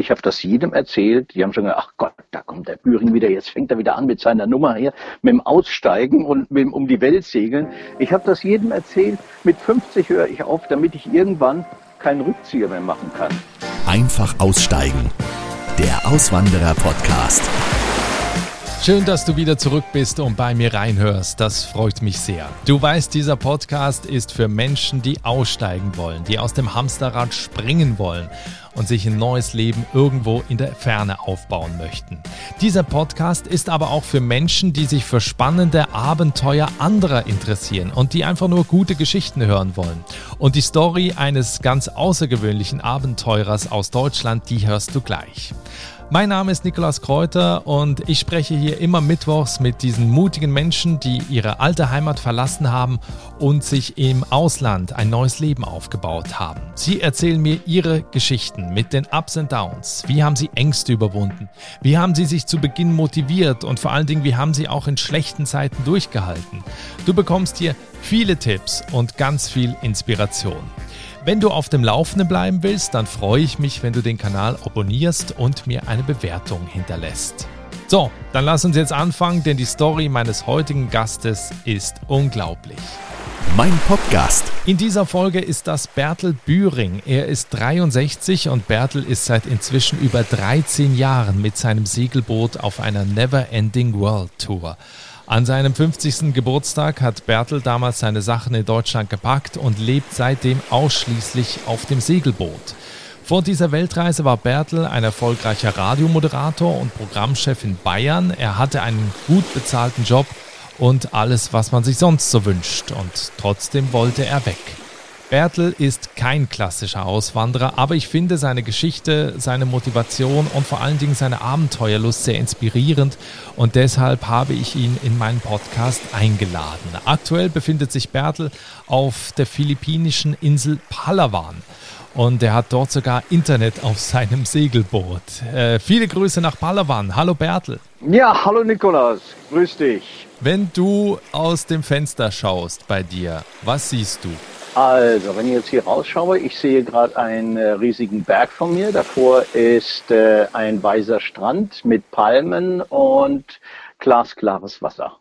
Ich habe das jedem erzählt. Die haben schon gesagt, ach Gott, da kommt der Büring wieder. Jetzt fängt er wieder an mit seiner Nummer hier, mit dem Aussteigen und mit dem um die Welt segeln. Ich habe das jedem erzählt. Mit 50 höre ich auf, damit ich irgendwann keinen Rückzieher mehr machen kann. Einfach aussteigen. Der Auswanderer-Podcast. Schön, dass du wieder zurück bist und bei mir reinhörst. Das freut mich sehr. Du weißt, dieser Podcast ist für Menschen, die aussteigen wollen, die aus dem Hamsterrad springen wollen und sich ein neues Leben irgendwo in der Ferne aufbauen möchten. Dieser Podcast ist aber auch für Menschen, die sich für spannende Abenteuer anderer interessieren und die einfach nur gute Geschichten hören wollen. Und die Story eines ganz außergewöhnlichen Abenteurers aus Deutschland, die hörst du gleich. Mein Name ist Nikolaus Kräuter und ich spreche hier immer mittwochs mit diesen mutigen Menschen, die ihre alte Heimat verlassen haben und sich im Ausland ein neues Leben aufgebaut haben. Sie erzählen mir ihre Geschichten mit den Ups und Downs. Wie haben sie Ängste überwunden? Wie haben sie sich zu Beginn motiviert und vor allen Dingen, wie haben sie auch in schlechten Zeiten durchgehalten? Du bekommst hier viele Tipps und ganz viel Inspiration. Wenn du auf dem Laufenden bleiben willst, dann freue ich mich, wenn du den Kanal abonnierst und mir eine Bewertung hinterlässt. So, dann lass uns jetzt anfangen, denn die Story meines heutigen Gastes ist unglaublich. Mein Podcast. In dieser Folge ist das Bertel Büring. Er ist 63 und Bertel ist seit inzwischen über 13 Jahren mit seinem Segelboot auf einer Never Ending World Tour. An seinem 50. Geburtstag hat Bertel damals seine Sachen in Deutschland gepackt und lebt seitdem ausschließlich auf dem Segelboot. Vor dieser Weltreise war Bertel ein erfolgreicher Radiomoderator und Programmchef in Bayern. Er hatte einen gut bezahlten Job und alles, was man sich sonst so wünscht. Und trotzdem wollte er weg. Bertel ist kein klassischer Auswanderer, aber ich finde seine Geschichte, seine Motivation und vor allen Dingen seine Abenteuerlust sehr inspirierend und deshalb habe ich ihn in meinen Podcast eingeladen. Aktuell befindet sich Bertel auf der philippinischen Insel Palawan und er hat dort sogar Internet auf seinem Segelboot. Äh, viele Grüße nach Palawan. Hallo Bertel. Ja, hallo Nikolaus. Grüß dich. Wenn du aus dem Fenster schaust bei dir, was siehst du? Also, wenn ich jetzt hier rausschaue, ich sehe gerade einen äh, riesigen Berg von mir. Davor ist äh, ein weißer Strand mit Palmen und glasklares Wasser.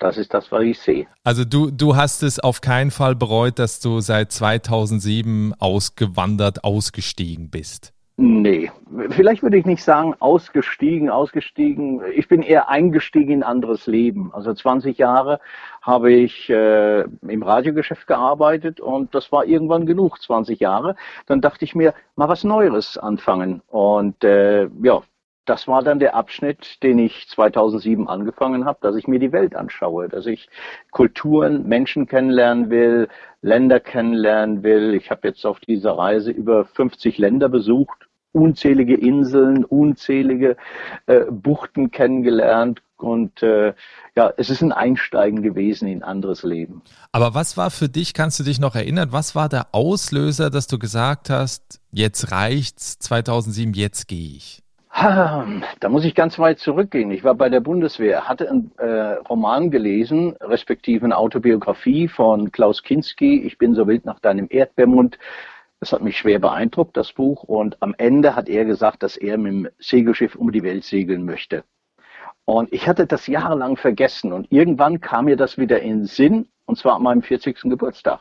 Das ist das, was ich sehe. Also du, du hast es auf keinen Fall bereut, dass du seit 2007 ausgewandert, ausgestiegen bist. Nee, vielleicht würde ich nicht sagen ausgestiegen, ausgestiegen. Ich bin eher eingestiegen in anderes Leben. Also 20 Jahre habe ich äh, im Radiogeschäft gearbeitet und das war irgendwann genug, 20 Jahre. Dann dachte ich mir, mal was Neues anfangen. Und äh, ja, das war dann der Abschnitt, den ich 2007 angefangen habe, dass ich mir die Welt anschaue, dass ich Kulturen, Menschen kennenlernen will, Länder kennenlernen will. Ich habe jetzt auf dieser Reise über 50 Länder besucht unzählige Inseln, unzählige äh, Buchten kennengelernt und äh, ja, es ist ein Einsteigen gewesen in anderes Leben. Aber was war für dich, kannst du dich noch erinnern, was war der Auslöser, dass du gesagt hast, jetzt reicht's, 2007, jetzt gehe ich? Da muss ich ganz weit zurückgehen. Ich war bei der Bundeswehr, hatte einen äh, Roman gelesen, respektive eine Autobiografie von Klaus Kinski, Ich bin so wild nach deinem Erdbeermund. Das hat mich schwer beeindruckt, das Buch. Und am Ende hat er gesagt, dass er mit dem Segelschiff um die Welt segeln möchte. Und ich hatte das jahrelang vergessen. Und irgendwann kam mir das wieder in Sinn, und zwar an meinem 40. Geburtstag.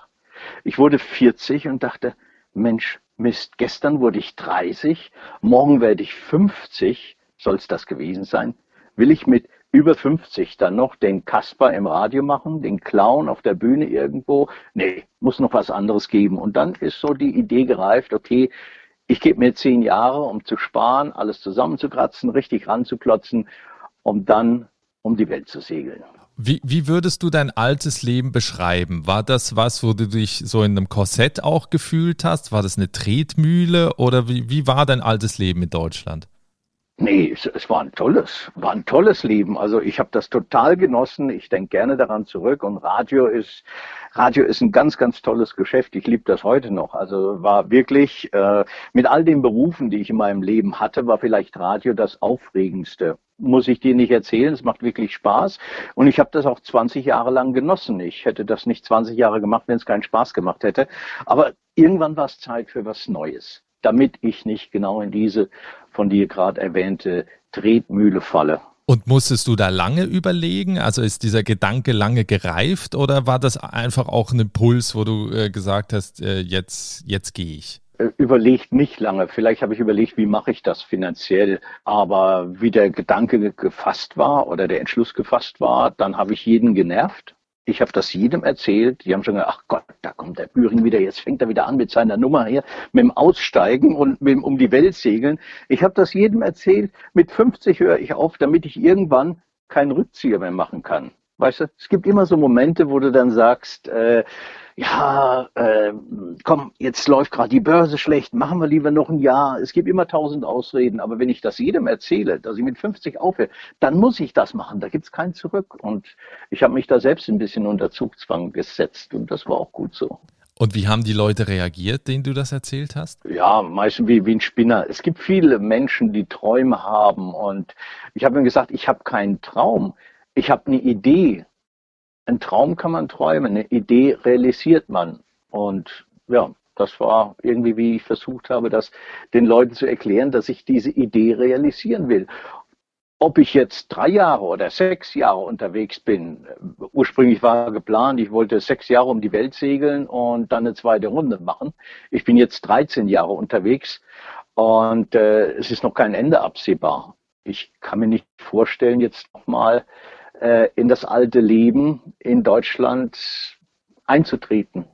Ich wurde 40 und dachte, Mensch, Mist, gestern wurde ich 30, morgen werde ich 50, soll es das gewesen sein? Will ich mit über 50 dann noch den Kasper im Radio machen, den Clown auf der Bühne irgendwo. Nee, muss noch was anderes geben. Und dann ist so die Idee gereift, okay, ich gebe mir zehn Jahre, um zu sparen, alles zusammenzukratzen, richtig ranzuklotzen, um dann um die Welt zu segeln. Wie, wie würdest du dein altes Leben beschreiben? War das was, wo du dich so in einem Korsett auch gefühlt hast? War das eine Tretmühle oder wie, wie war dein altes Leben in Deutschland? Nee, es, es, war ein tolles, war ein tolles Leben. Also ich habe das total genossen. Ich denke gerne daran zurück. Und Radio ist, Radio ist ein ganz, ganz tolles Geschäft. Ich liebe das heute noch. Also war wirklich äh, mit all den Berufen, die ich in meinem Leben hatte, war vielleicht Radio das Aufregendste. Muss ich dir nicht erzählen. Es macht wirklich Spaß. Und ich habe das auch 20 Jahre lang genossen. Ich hätte das nicht 20 Jahre gemacht, wenn es keinen Spaß gemacht hätte. Aber irgendwann war es Zeit für was Neues. Damit ich nicht genau in diese von dir gerade erwähnte Tretmühle falle. Und musstest du da lange überlegen? Also ist dieser Gedanke lange gereift oder war das einfach auch ein Impuls, wo du äh, gesagt hast, äh, jetzt, jetzt gehe ich? Äh, überlegt nicht lange. Vielleicht habe ich überlegt, wie mache ich das finanziell. Aber wie der Gedanke gefasst war oder der Entschluss gefasst war, dann habe ich jeden genervt ich habe das jedem erzählt. Die haben schon gesagt, ach Gott, da kommt der Büring wieder, jetzt fängt er wieder an mit seiner Nummer her, mit dem Aussteigen und mit dem um die Welt segeln. Ich habe das jedem erzählt. Mit 50 höre ich auf, damit ich irgendwann keinen Rückzieher mehr machen kann. Weißt du, es gibt immer so Momente, wo du dann sagst, äh, ja, äh, komm, jetzt läuft gerade die Börse schlecht, machen wir lieber noch ein Jahr. Es gibt immer tausend Ausreden, aber wenn ich das jedem erzähle, dass ich mit 50 aufhöre, dann muss ich das machen, da gibt's kein Zurück. Und ich habe mich da selbst ein bisschen unter Zugzwang gesetzt und das war auch gut so. Und wie haben die Leute reagiert, denen du das erzählt hast? Ja, meistens wie, wie ein Spinner. Es gibt viele Menschen, die Träume haben und ich habe ihnen gesagt, ich habe keinen Traum, ich habe eine Idee ein Traum kann man träumen, eine Idee realisiert man. Und ja, das war irgendwie, wie ich versucht habe, das den Leuten zu erklären, dass ich diese Idee realisieren will. Ob ich jetzt drei Jahre oder sechs Jahre unterwegs bin, ursprünglich war geplant, ich wollte sechs Jahre um die Welt segeln und dann eine zweite Runde machen. Ich bin jetzt 13 Jahre unterwegs und äh, es ist noch kein Ende absehbar. Ich kann mir nicht vorstellen, jetzt nochmal äh, in das alte Leben in Deutschland einzutreten.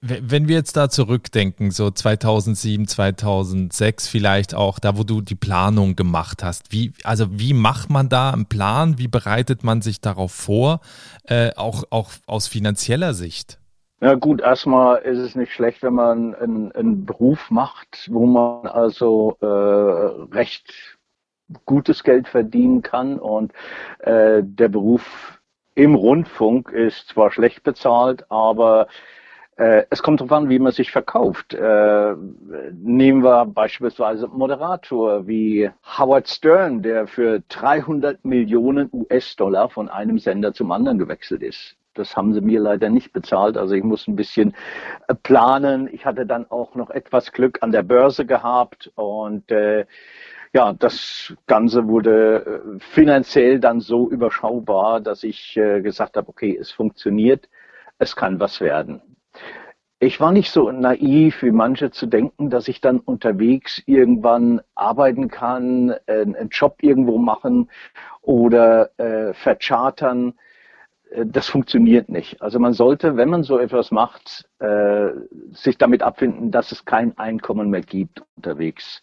Wenn wir jetzt da zurückdenken, so 2007, 2006 vielleicht auch, da wo du die Planung gemacht hast, wie, also wie macht man da einen Plan, wie bereitet man sich darauf vor, äh, auch, auch aus finanzieller Sicht? Ja gut, erstmal ist es nicht schlecht, wenn man einen, einen Beruf macht, wo man also äh, recht gutes Geld verdienen kann. Und äh, der Beruf im Rundfunk ist zwar schlecht bezahlt, aber äh, es kommt darauf an, wie man sich verkauft. Äh, nehmen wir beispielsweise Moderator wie Howard Stern, der für 300 Millionen US-Dollar von einem Sender zum anderen gewechselt ist. Das haben sie mir leider nicht bezahlt. Also ich muss ein bisschen äh, planen. Ich hatte dann auch noch etwas Glück an der Börse gehabt und äh, ja, das Ganze wurde äh, finanziell dann so überschaubar, dass ich äh, gesagt habe, okay, es funktioniert, es kann was werden. Ich war nicht so naiv wie manche zu denken, dass ich dann unterwegs irgendwann arbeiten kann, einen Job irgendwo machen oder äh, verchartern. Äh, das funktioniert nicht. Also man sollte, wenn man so etwas macht, äh, sich damit abfinden, dass es kein Einkommen mehr gibt unterwegs.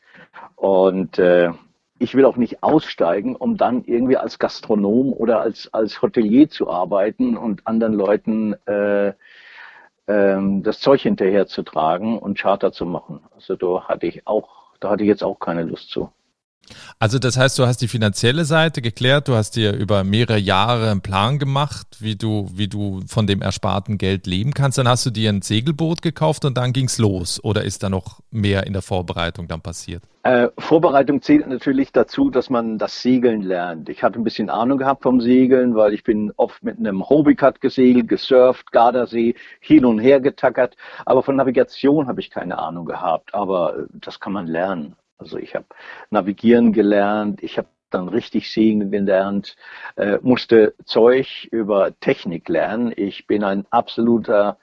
Und äh, ich will auch nicht aussteigen, um dann irgendwie als Gastronom oder als, als Hotelier zu arbeiten und anderen Leuten äh, ähm, das Zeug hinterher zu tragen und Charter zu machen. Also da hatte ich auch, da hatte ich jetzt auch keine Lust zu. Also das heißt, du hast die finanzielle Seite geklärt, du hast dir über mehrere Jahre einen Plan gemacht, wie du, wie du von dem ersparten Geld leben kannst. Dann hast du dir ein Segelboot gekauft und dann ging's los. Oder ist da noch mehr in der Vorbereitung dann passiert? Äh, Vorbereitung zählt natürlich dazu, dass man das Segeln lernt. Ich hatte ein bisschen Ahnung gehabt vom Segeln, weil ich bin oft mit einem Hobbycut gesegelt, gesurft, Gardasee, hin und her getackert. Aber von Navigation habe ich keine Ahnung gehabt. Aber äh, das kann man lernen. Also ich habe navigieren gelernt, ich habe dann richtig segeln gelernt, äh, musste Zeug über Technik lernen. Ich bin ein absoluter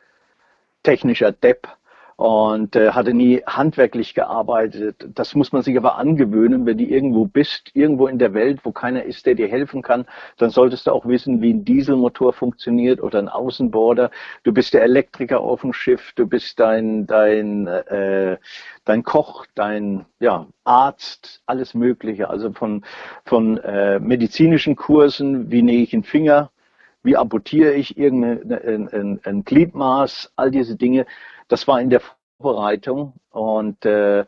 technischer Depp und äh, hatte nie handwerklich gearbeitet. Das muss man sich aber angewöhnen, wenn du irgendwo bist, irgendwo in der Welt, wo keiner ist, der dir helfen kann, dann solltest du auch wissen, wie ein Dieselmotor funktioniert oder ein Außenborder. Du bist der Elektriker auf dem Schiff, du bist dein dein äh, dein Koch, dein ja, Arzt, alles Mögliche. Also von von äh, medizinischen Kursen, wie nähe ich einen Finger, wie amputiere ich irgendein ein, ein Gliedmaß, all diese Dinge das war in der Vorbereitung und äh,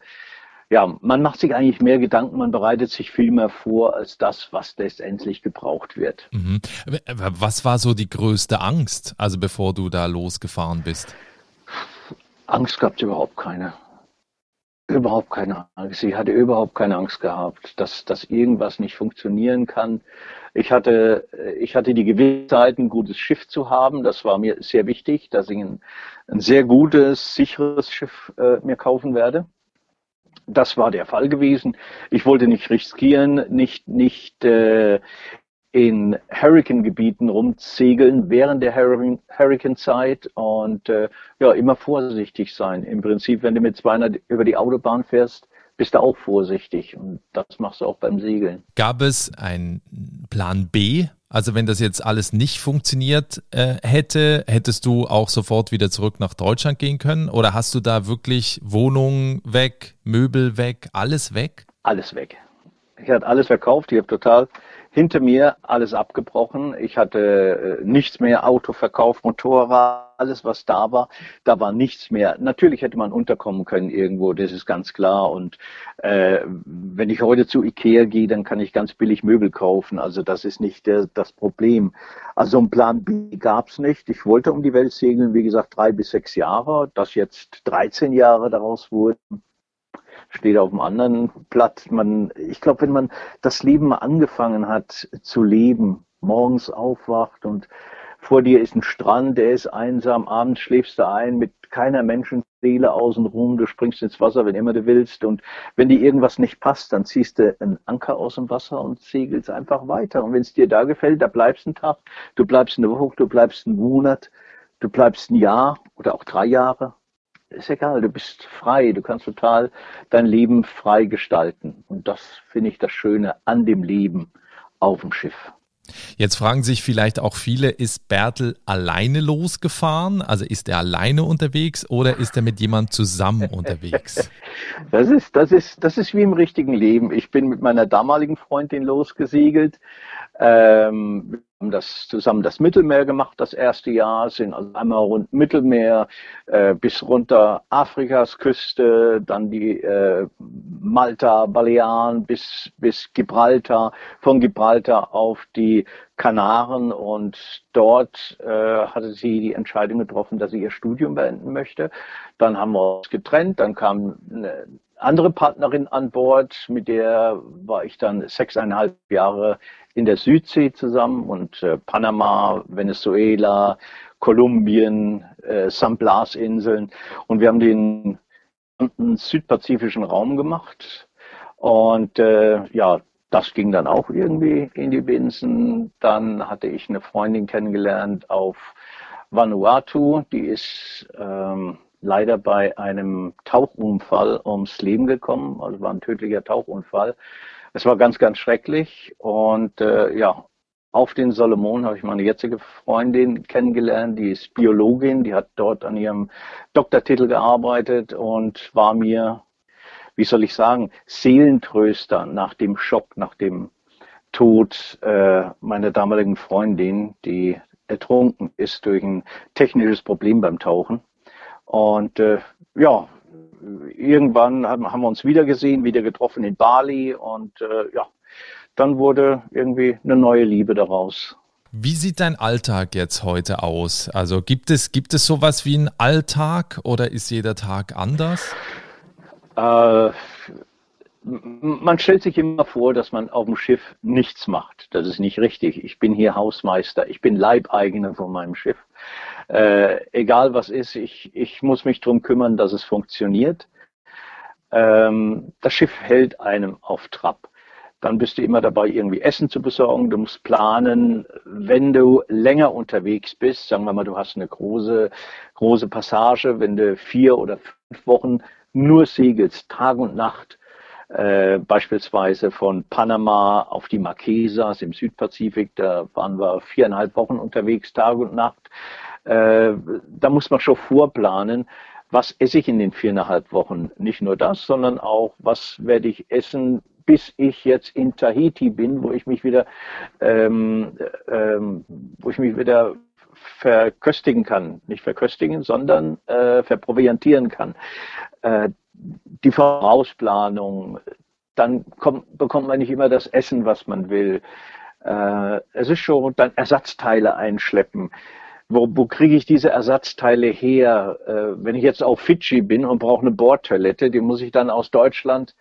ja, man macht sich eigentlich mehr Gedanken, man bereitet sich viel mehr vor als das, was letztendlich gebraucht wird. Mhm. Was war so die größte Angst, also bevor du da losgefahren bist? Angst gab es überhaupt keine. Überhaupt keine Angst. Ich hatte überhaupt keine Angst gehabt, dass, dass irgendwas nicht funktionieren kann. Ich hatte, ich hatte die Gewissheit, ein gutes Schiff zu haben. Das war mir sehr wichtig, dass ich ein, ein sehr gutes, sicheres Schiff äh, mir kaufen werde. das war der Fall gewesen. Ich wollte nicht riskieren, nicht, nicht äh, in Hurricane-Gebieten rumsegeln während der Hurricane-Zeit und äh, ja, immer vorsichtig sein. Im Prinzip, wenn du mit 200 über die Autobahn fährst, bist du auch vorsichtig und das machst du auch beim Segeln. Gab es einen Plan B? Also wenn das jetzt alles nicht funktioniert äh, hätte, hättest du auch sofort wieder zurück nach Deutschland gehen können? Oder hast du da wirklich Wohnungen weg, Möbel weg, alles weg? Alles weg. Ich hatte alles verkauft, ich habe total hinter mir alles abgebrochen. Ich hatte äh, nichts mehr, Auto verkauft, Motorrad, alles was da war, da war nichts mehr. Natürlich hätte man unterkommen können irgendwo, das ist ganz klar. Und äh, wenn ich heute zu Ikea gehe, dann kann ich ganz billig Möbel kaufen. Also das ist nicht der, das Problem. Also einen Plan B gab es nicht. Ich wollte um die Welt segeln, wie gesagt, drei bis sechs Jahre. Dass jetzt 13 Jahre daraus wurden, steht auf dem anderen Blatt. Man, ich glaube, wenn man das Leben angefangen hat zu leben, morgens aufwacht und vor dir ist ein Strand, der ist einsam, abends schläfst du ein mit keiner Menschenseele außenrum, du springst ins Wasser, wenn immer du willst. Und wenn dir irgendwas nicht passt, dann ziehst du einen Anker aus dem Wasser und segelst einfach weiter. Und wenn es dir da gefällt, da bleibst du einen Tag, du bleibst eine Woche, du bleibst einen Monat, du bleibst ein Jahr oder auch drei Jahre ist egal, du bist frei, du kannst total dein Leben frei gestalten. Und das finde ich das Schöne an dem Leben auf dem Schiff. Jetzt fragen sich vielleicht auch viele, ist Bertel alleine losgefahren? Also ist er alleine unterwegs oder ist er mit jemandem zusammen unterwegs? Das ist, das ist, das ist wie im richtigen Leben. Ich bin mit meiner damaligen Freundin losgesiegelt. Ähm, haben das zusammen das Mittelmeer gemacht das erste Jahr, sind also einmal rund Mittelmeer äh, bis runter Afrikas Küste, dann die äh, Malta, Balearen bis bis Gibraltar, von Gibraltar auf die Kanaren und dort äh, hatte sie die Entscheidung getroffen, dass sie ihr Studium beenden möchte. Dann haben wir uns getrennt, dann kam eine andere Partnerin an Bord, mit der war ich dann sechseinhalb Jahre in der Südsee zusammen und äh, Panama, Venezuela, Kolumbien, äh, San Blas Inseln und wir haben den südpazifischen Raum gemacht. Und äh, ja, das ging dann auch irgendwie in die Binsen. Dann hatte ich eine Freundin kennengelernt auf Vanuatu, die ist ähm, leider bei einem Tauchunfall ums Leben gekommen, also war ein tödlicher Tauchunfall. Es war ganz, ganz schrecklich und äh, ja, auf den Solomon habe ich meine jetzige Freundin kennengelernt, die ist Biologin, die hat dort an ihrem Doktortitel gearbeitet und war mir, wie soll ich sagen, Seelentröster nach dem Schock, nach dem Tod äh, meiner damaligen Freundin, die ertrunken ist durch ein technisches Problem beim Tauchen. Und äh, ja, irgendwann haben, haben wir uns wieder gesehen, wieder getroffen in Bali und äh, ja, dann wurde irgendwie eine neue Liebe daraus. Wie sieht dein Alltag jetzt heute aus? Also gibt es, gibt es sowas wie einen Alltag oder ist jeder Tag anders? Äh, man stellt sich immer vor, dass man auf dem Schiff nichts macht. Das ist nicht richtig. Ich bin hier Hausmeister, ich bin Leibeigener von meinem Schiff. Äh, egal was ist, ich, ich muss mich darum kümmern, dass es funktioniert. Ähm, das Schiff hält einem auf Trab. Dann bist du immer dabei, irgendwie Essen zu besorgen. Du musst planen, wenn du länger unterwegs bist. Sagen wir mal, du hast eine große, große Passage, wenn du vier oder fünf Wochen nur segelst, Tag und Nacht, äh, beispielsweise von Panama auf die Marquesas im Südpazifik, da waren wir viereinhalb Wochen unterwegs, Tag und Nacht. Äh, da muss man schon vorplanen, was esse ich in den viereinhalb Wochen. Nicht nur das, sondern auch, was werde ich essen, bis ich jetzt in Tahiti bin, wo ich mich wieder, ähm, ähm, wo ich mich wieder verköstigen kann. Nicht verköstigen, sondern äh, verproviantieren kann. Äh, die Vorausplanung, dann kommt, bekommt man nicht immer das Essen, was man will. Äh, es ist schon dann Ersatzteile einschleppen. Wo, wo kriege ich diese Ersatzteile her? Äh, wenn ich jetzt auf Fidschi bin und brauche eine Bordtoilette, die muss ich dann aus Deutschland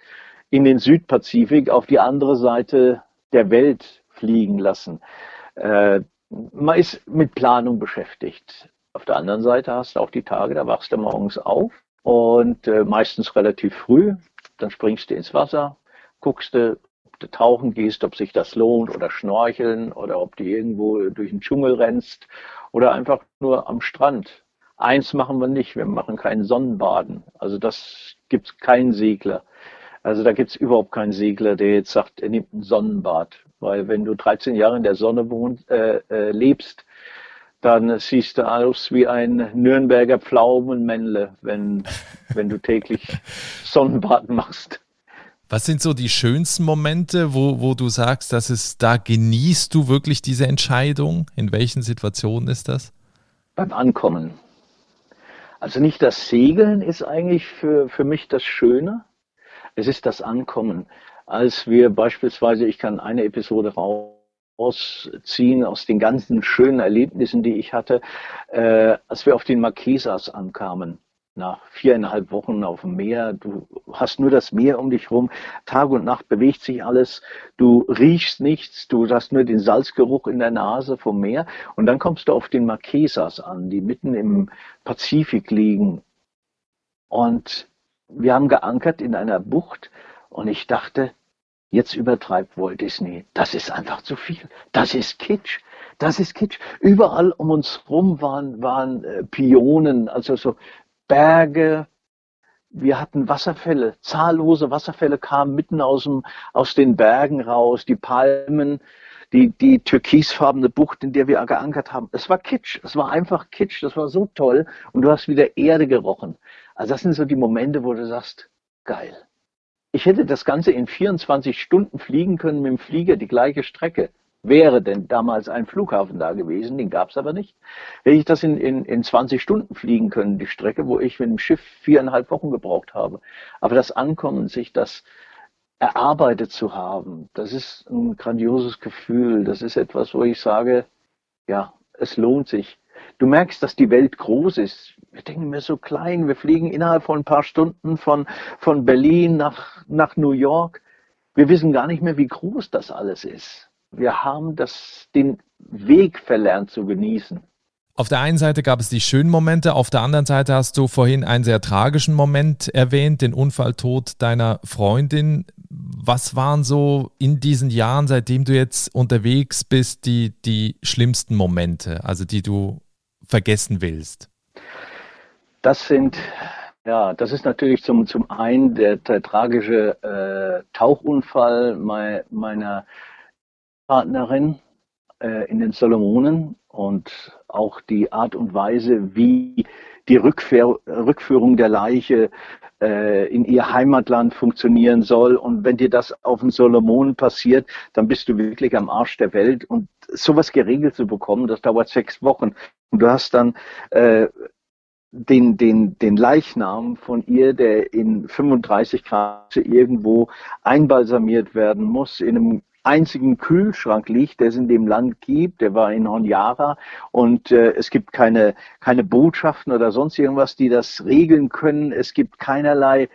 in den Südpazifik auf die andere Seite der Welt fliegen lassen. Äh, man ist mit Planung beschäftigt. Auf der anderen Seite hast du auch die Tage, da wachst du morgens auf und äh, meistens relativ früh, dann springst du ins Wasser, guckst du, ob du tauchen gehst, ob sich das lohnt oder schnorcheln oder ob du irgendwo durch den Dschungel rennst oder einfach nur am Strand. Eins machen wir nicht, wir machen keinen Sonnenbaden. Also das gibt keinen Segler. Also da gibt es überhaupt keinen Segler, der jetzt sagt, er nimmt ein Sonnenbad. Weil wenn du 13 Jahre in der Sonne wohnt, äh, äh, lebst, dann siehst du aus wie ein Nürnberger Pflaumenmännle, wenn, wenn du täglich Sonnenbad machst. Was sind so die schönsten Momente, wo, wo du sagst, dass es da genießt du wirklich diese Entscheidung? In welchen Situationen ist das? Beim Ankommen. Also nicht das Segeln ist eigentlich für, für mich das Schöne. Es ist das Ankommen. Als wir beispielsweise, ich kann eine Episode rausziehen aus den ganzen schönen Erlebnissen, die ich hatte, äh, als wir auf den Marquesas ankamen nach viereinhalb Wochen auf dem Meer. Du hast nur das Meer um dich rum. Tag und Nacht bewegt sich alles. Du riechst nichts. Du hast nur den Salzgeruch in der Nase vom Meer. Und dann kommst du auf den Marquesas an, die mitten im Pazifik liegen. Und wir haben geankert in einer Bucht. Und ich dachte, jetzt übertreibt Walt Disney. Das ist einfach zu viel. Das ist Kitsch. Das ist Kitsch. Überall um uns rum waren, waren äh, Pionen, also so Berge, wir hatten Wasserfälle, zahllose Wasserfälle kamen mitten aus, dem, aus den Bergen raus, die Palmen, die, die türkisfarbene Bucht, in der wir geankert haben. Es war Kitsch, es war einfach Kitsch, das war so toll und du hast wieder Erde gerochen. Also das sind so die Momente, wo du sagst, geil. Ich hätte das Ganze in 24 Stunden fliegen können mit dem Flieger, die gleiche Strecke wäre denn damals ein Flughafen da gewesen, den gab es aber nicht, hätte ich das in, in, in 20 Stunden fliegen können, die Strecke, wo ich mit dem Schiff viereinhalb Wochen gebraucht habe. Aber das Ankommen, sich das erarbeitet zu haben, das ist ein grandioses Gefühl. Das ist etwas, wo ich sage, ja, es lohnt sich. Du merkst, dass die Welt groß ist. Wir denken mir so klein. Wir fliegen innerhalb von ein paar Stunden von, von Berlin nach, nach New York. Wir wissen gar nicht mehr, wie groß das alles ist wir haben das, den Weg verlernt zu genießen. Auf der einen Seite gab es die schönen Momente, auf der anderen Seite hast du vorhin einen sehr tragischen Moment erwähnt, den Unfalltod deiner Freundin. Was waren so in diesen Jahren, seitdem du jetzt unterwegs bist, die, die schlimmsten Momente, also die du vergessen willst? Das sind, ja, das ist natürlich zum, zum einen der, der tragische äh, Tauchunfall meiner Partnerin äh, in den Solomonen und auch die Art und Weise, wie die Rückführ Rückführung der Leiche äh, in ihr Heimatland funktionieren soll. Und wenn dir das auf den Solomonen passiert, dann bist du wirklich am Arsch der Welt. Und sowas geregelt zu bekommen, das dauert sechs Wochen. Und du hast dann äh, den, den, den Leichnam von ihr, der in 35 Grad irgendwo einbalsamiert werden muss, in einem einzigen Kühlschrank liegt, der es in dem Land gibt. Der war in Honiara und äh, es gibt keine, keine Botschaften oder sonst irgendwas, die das regeln können. Es gibt keinerlei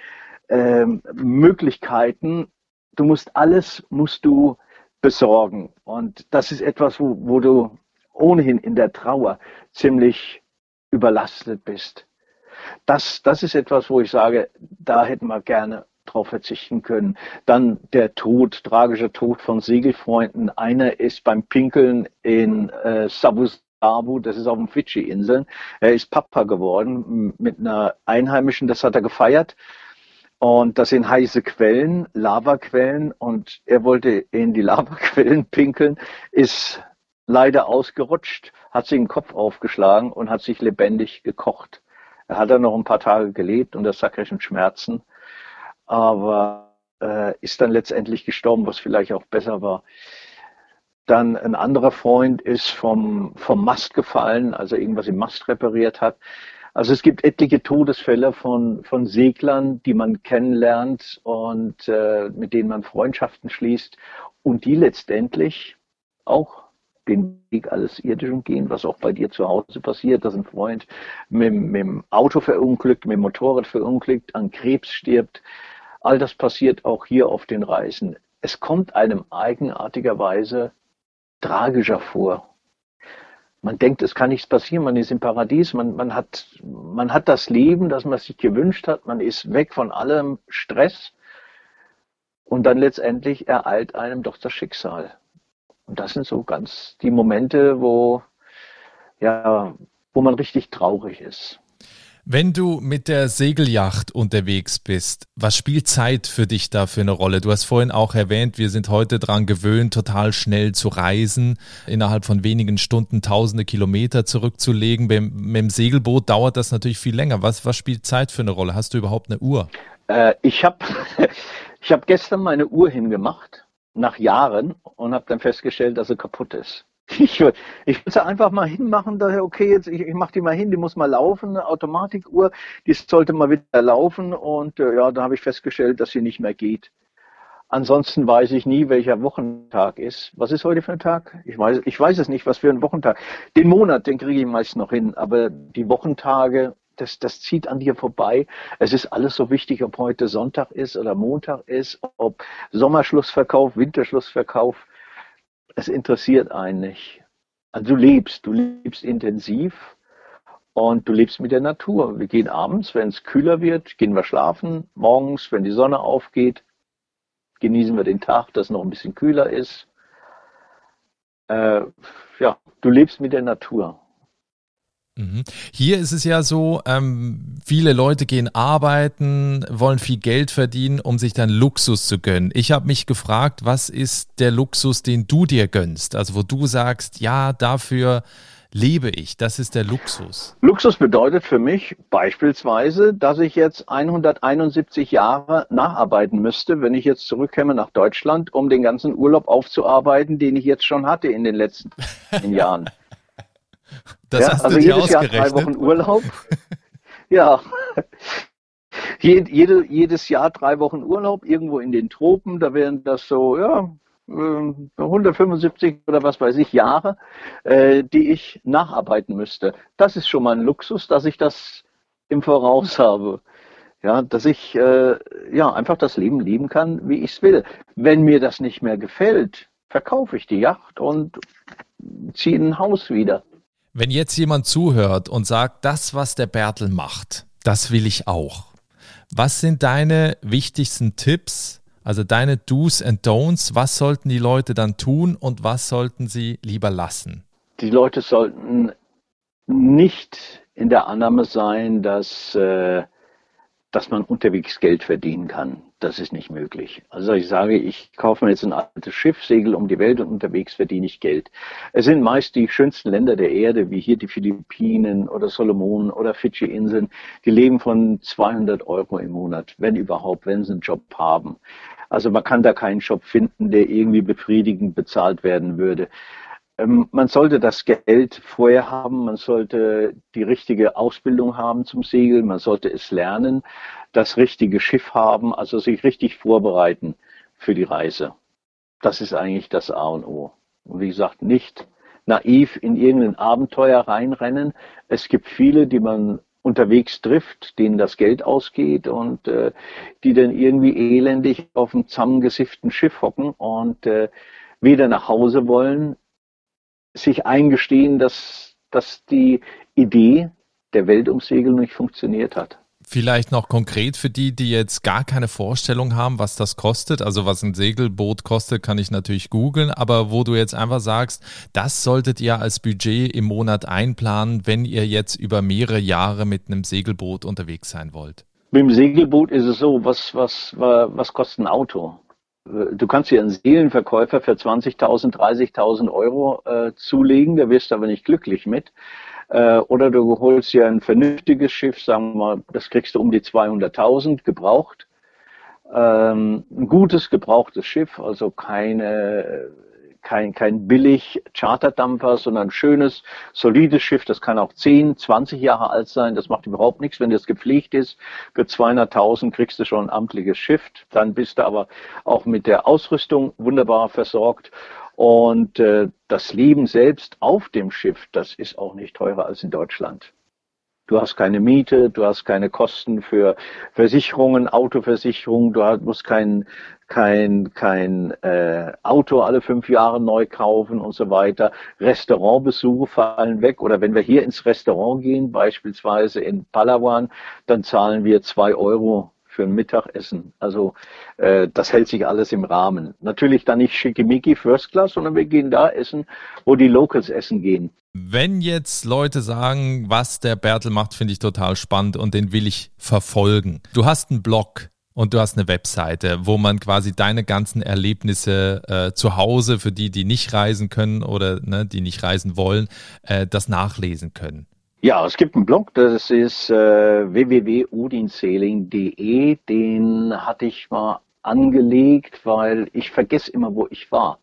äh, Möglichkeiten. Du musst alles, musst du besorgen. Und das ist etwas, wo, wo du ohnehin in der Trauer ziemlich überlastet bist. Das, das ist etwas, wo ich sage, da hätten wir gerne drauf verzichten können. Dann der Tod, tragischer Tod von Segelfreunden. Einer ist beim Pinkeln in äh, Sabu, das ist auf den Fidschi-Inseln. Er ist Papa geworden mit einer Einheimischen, das hat er gefeiert. Und das sind heiße Quellen, Lavaquellen. Und er wollte in die Lavaquellen pinkeln, ist leider ausgerutscht, hat sich den Kopf aufgeschlagen und hat sich lebendig gekocht. Er hat dann noch ein paar Tage gelebt unter sakrischen Schmerzen aber äh, ist dann letztendlich gestorben, was vielleicht auch besser war. Dann ein anderer Freund ist vom, vom Mast gefallen, also irgendwas im Mast repariert hat. Also es gibt etliche Todesfälle von, von Seglern, die man kennenlernt und äh, mit denen man Freundschaften schließt und die letztendlich auch den Weg alles Irdischen gehen, was auch bei dir zu Hause passiert, dass ein Freund mit, mit dem Auto verunglückt, mit dem Motorrad verunglückt, an Krebs stirbt, All das passiert auch hier auf den Reisen. Es kommt einem eigenartigerweise tragischer vor. Man denkt, es kann nichts passieren, man ist im Paradies, man, man, hat, man hat das Leben, das man sich gewünscht hat, man ist weg von allem Stress, und dann letztendlich ereilt einem doch das Schicksal. Und das sind so ganz die Momente, wo, ja, wo man richtig traurig ist. Wenn du mit der Segelyacht unterwegs bist, was spielt Zeit für dich da für eine Rolle? Du hast vorhin auch erwähnt, wir sind heute dran gewöhnt, total schnell zu reisen, innerhalb von wenigen Stunden tausende Kilometer zurückzulegen. Beim, mit dem Segelboot dauert das natürlich viel länger. Was, was spielt Zeit für eine Rolle? Hast du überhaupt eine Uhr? Äh, ich habe ich hab gestern meine Uhr hingemacht, nach Jahren, und habe dann festgestellt, dass sie kaputt ist. Ich, ich würde sie einfach mal hinmachen, daher, okay, jetzt ich, ich mache die mal hin, die muss mal laufen, eine Automatikuhr, die sollte mal wieder laufen und äh, ja, da habe ich festgestellt, dass sie nicht mehr geht. Ansonsten weiß ich nie, welcher Wochentag ist. Was ist heute für ein Tag? Ich weiß, ich weiß es nicht, was für ein Wochentag. Den Monat, den kriege ich meist noch hin, aber die Wochentage, das, das zieht an dir vorbei. Es ist alles so wichtig, ob heute Sonntag ist oder Montag ist, ob Sommerschlussverkauf, Winterschlussverkauf es interessiert einen nicht. Also du lebst, du lebst intensiv und du lebst mit der Natur. Wir gehen abends, wenn es kühler wird, gehen wir schlafen. Morgens, wenn die Sonne aufgeht, genießen wir den Tag, dass noch ein bisschen kühler ist. Äh, ja, du lebst mit der Natur. Mhm. Hier ist es ja so, ähm, viele Leute gehen arbeiten, wollen viel Geld verdienen, um sich dann Luxus zu gönnen. Ich habe mich gefragt, was ist der Luxus, den du dir gönnst? Also wo du sagst, ja, dafür lebe ich, das ist der Luxus. Luxus bedeutet für mich beispielsweise, dass ich jetzt 171 Jahre nacharbeiten müsste, wenn ich jetzt zurückkäme nach Deutschland, um den ganzen Urlaub aufzuarbeiten, den ich jetzt schon hatte in den letzten Jahren. Das ja, hast also du jedes Jahr drei Wochen Urlaub. ja. Jede, jedes Jahr drei Wochen Urlaub irgendwo in den Tropen. Da wären das so, ja, 175 ähm, oder was weiß ich Jahre, äh, die ich nacharbeiten müsste. Das ist schon mal ein Luxus, dass ich das im Voraus habe. Ja, dass ich äh, ja einfach das Leben leben kann, wie ich es will. Wenn mir das nicht mehr gefällt, verkaufe ich die Yacht und ziehe ein Haus wieder. Wenn jetzt jemand zuhört und sagt, das, was der Bertel macht, das will ich auch. Was sind deine wichtigsten Tipps, also deine Do's and Don'ts? Was sollten die Leute dann tun und was sollten sie lieber lassen? Die Leute sollten nicht in der Annahme sein, dass äh, dass man unterwegs Geld verdienen kann. Das ist nicht möglich. Also ich sage, ich kaufe mir jetzt ein altes Schiff, segel um die Welt und unterwegs verdiene ich Geld. Es sind meist die schönsten Länder der Erde, wie hier die Philippinen oder Solomonen oder Fidschi-Inseln. Die leben von 200 Euro im Monat, wenn überhaupt, wenn sie einen Job haben. Also man kann da keinen Job finden, der irgendwie befriedigend bezahlt werden würde. Ähm, man sollte das Geld vorher haben, man sollte die richtige Ausbildung haben zum Segeln, man sollte es lernen, das richtige Schiff haben, also sich richtig vorbereiten für die Reise. Das ist eigentlich das A und O. Und wie gesagt, nicht naiv in irgendein Abenteuer reinrennen. Es gibt viele, die man unterwegs trifft, denen das Geld ausgeht und äh, die dann irgendwie elendig auf einem zusammengesifften Schiff hocken und äh, weder nach Hause wollen, sich eingestehen, dass, dass die Idee der Weltumsegelung nicht funktioniert hat. Vielleicht noch konkret für die, die jetzt gar keine Vorstellung haben, was das kostet. Also was ein Segelboot kostet, kann ich natürlich googeln. Aber wo du jetzt einfach sagst, das solltet ihr als Budget im Monat einplanen, wenn ihr jetzt über mehrere Jahre mit einem Segelboot unterwegs sein wollt. Mit dem Segelboot ist es so, was, was, was kostet ein Auto? Du kannst dir einen Seelenverkäufer für 20.000, 30.000 Euro äh, zulegen, da wirst du aber nicht glücklich mit. Äh, oder du holst dir ein vernünftiges Schiff, sagen wir mal, das kriegst du um die 200.000 gebraucht. Ähm, ein gutes gebrauchtes Schiff, also keine kein, kein billig Charterdampfer, sondern ein schönes, solides Schiff. Das kann auch 10, 20 Jahre alt sein. Das macht überhaupt nichts. Wenn das gepflegt ist, für 200.000 kriegst du schon ein amtliches Schiff. Dann bist du aber auch mit der Ausrüstung wunderbar versorgt. Und äh, das Leben selbst auf dem Schiff, das ist auch nicht teurer als in Deutschland. Du hast keine Miete, du hast keine Kosten für Versicherungen, Autoversicherung, du musst kein, kein, kein äh, Auto alle fünf Jahre neu kaufen und so weiter. Restaurantbesuche fallen weg. Oder wenn wir hier ins Restaurant gehen, beispielsweise in Palawan, dann zahlen wir zwei Euro für ein Mittagessen. Also äh, das hält sich alles im Rahmen. Natürlich dann nicht schickimicki First Class, sondern wir gehen da essen, wo die Locals essen gehen. Wenn jetzt Leute sagen, was der Bertel macht, finde ich total spannend und den will ich verfolgen. Du hast einen Blog und du hast eine Webseite, wo man quasi deine ganzen Erlebnisse äh, zu Hause für die, die nicht reisen können oder ne, die nicht reisen wollen, äh, das nachlesen können. Ja, es gibt einen Blog, das ist äh, www.udinsailing.de. Den hatte ich mal angelegt, weil ich vergesse immer, wo ich war.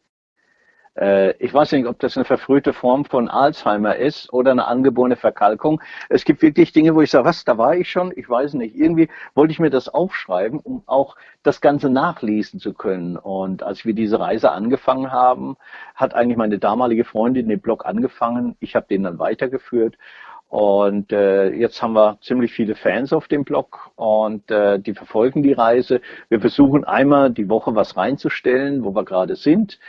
Äh, ich weiß nicht, ob das eine verfrühte Form von Alzheimer ist oder eine angeborene Verkalkung. Es gibt wirklich Dinge, wo ich sage, was, da war ich schon? Ich weiß nicht. Irgendwie wollte ich mir das aufschreiben, um auch das Ganze nachlesen zu können. Und als wir diese Reise angefangen haben, hat eigentlich meine damalige Freundin den Blog angefangen. Ich habe den dann weitergeführt. Und äh, jetzt haben wir ziemlich viele Fans auf dem Blog und äh, die verfolgen die Reise. Wir versuchen einmal die Woche was reinzustellen, wo wir gerade sind.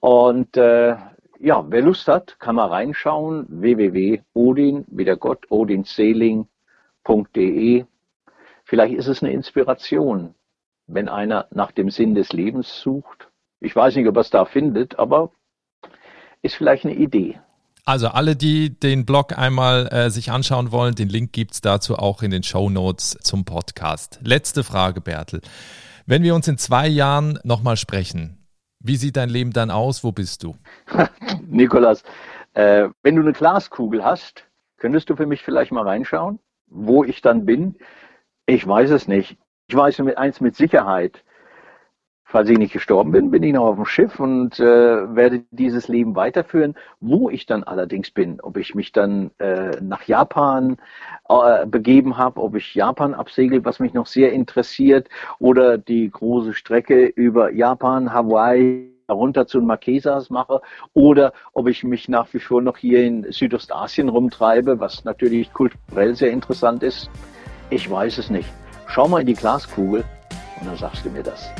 Und äh, ja, wer Lust hat, kann mal reinschauen. www.odin, wie der Gott, odinsailing.de. Vielleicht ist es eine Inspiration, wenn einer nach dem Sinn des Lebens sucht. Ich weiß nicht, ob er es da findet, aber ist vielleicht eine Idee. Also alle, die den Blog einmal äh, sich anschauen wollen, den Link gibt es dazu auch in den Show Notes zum Podcast. Letzte Frage, Bertel. Wenn wir uns in zwei Jahren nochmal sprechen, wie sieht dein Leben dann aus? Wo bist du? Nikolas, äh, wenn du eine Glaskugel hast, könntest du für mich vielleicht mal reinschauen, wo ich dann bin? Ich weiß es nicht. Ich weiß eins mit Sicherheit. Falls ich nicht gestorben bin, bin ich noch auf dem Schiff und äh, werde dieses Leben weiterführen. Wo ich dann allerdings bin, ob ich mich dann äh, nach Japan äh, begeben habe, ob ich Japan absegel, was mich noch sehr interessiert, oder die große Strecke über Japan, Hawaii, runter zu den Marquesas mache oder ob ich mich nach wie vor noch hier in Südostasien rumtreibe, was natürlich kulturell sehr interessant ist. Ich weiß es nicht. Schau mal in die Glaskugel und dann sagst du mir das.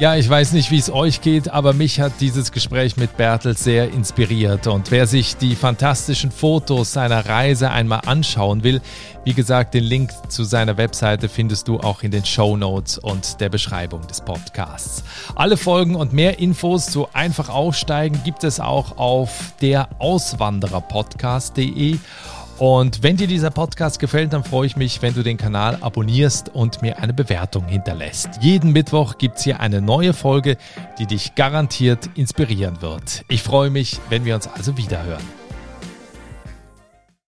Ja, ich weiß nicht, wie es euch geht, aber mich hat dieses Gespräch mit Bertel sehr inspiriert. Und wer sich die fantastischen Fotos seiner Reise einmal anschauen will, wie gesagt, den Link zu seiner Webseite findest du auch in den Show Notes und der Beschreibung des Podcasts. Alle Folgen und mehr Infos zu einfach aussteigen gibt es auch auf der Auswandererpodcast.de. Und wenn dir dieser Podcast gefällt, dann freue ich mich, wenn du den Kanal abonnierst und mir eine Bewertung hinterlässt. Jeden Mittwoch gibt es hier eine neue Folge, die dich garantiert inspirieren wird. Ich freue mich, wenn wir uns also wiederhören.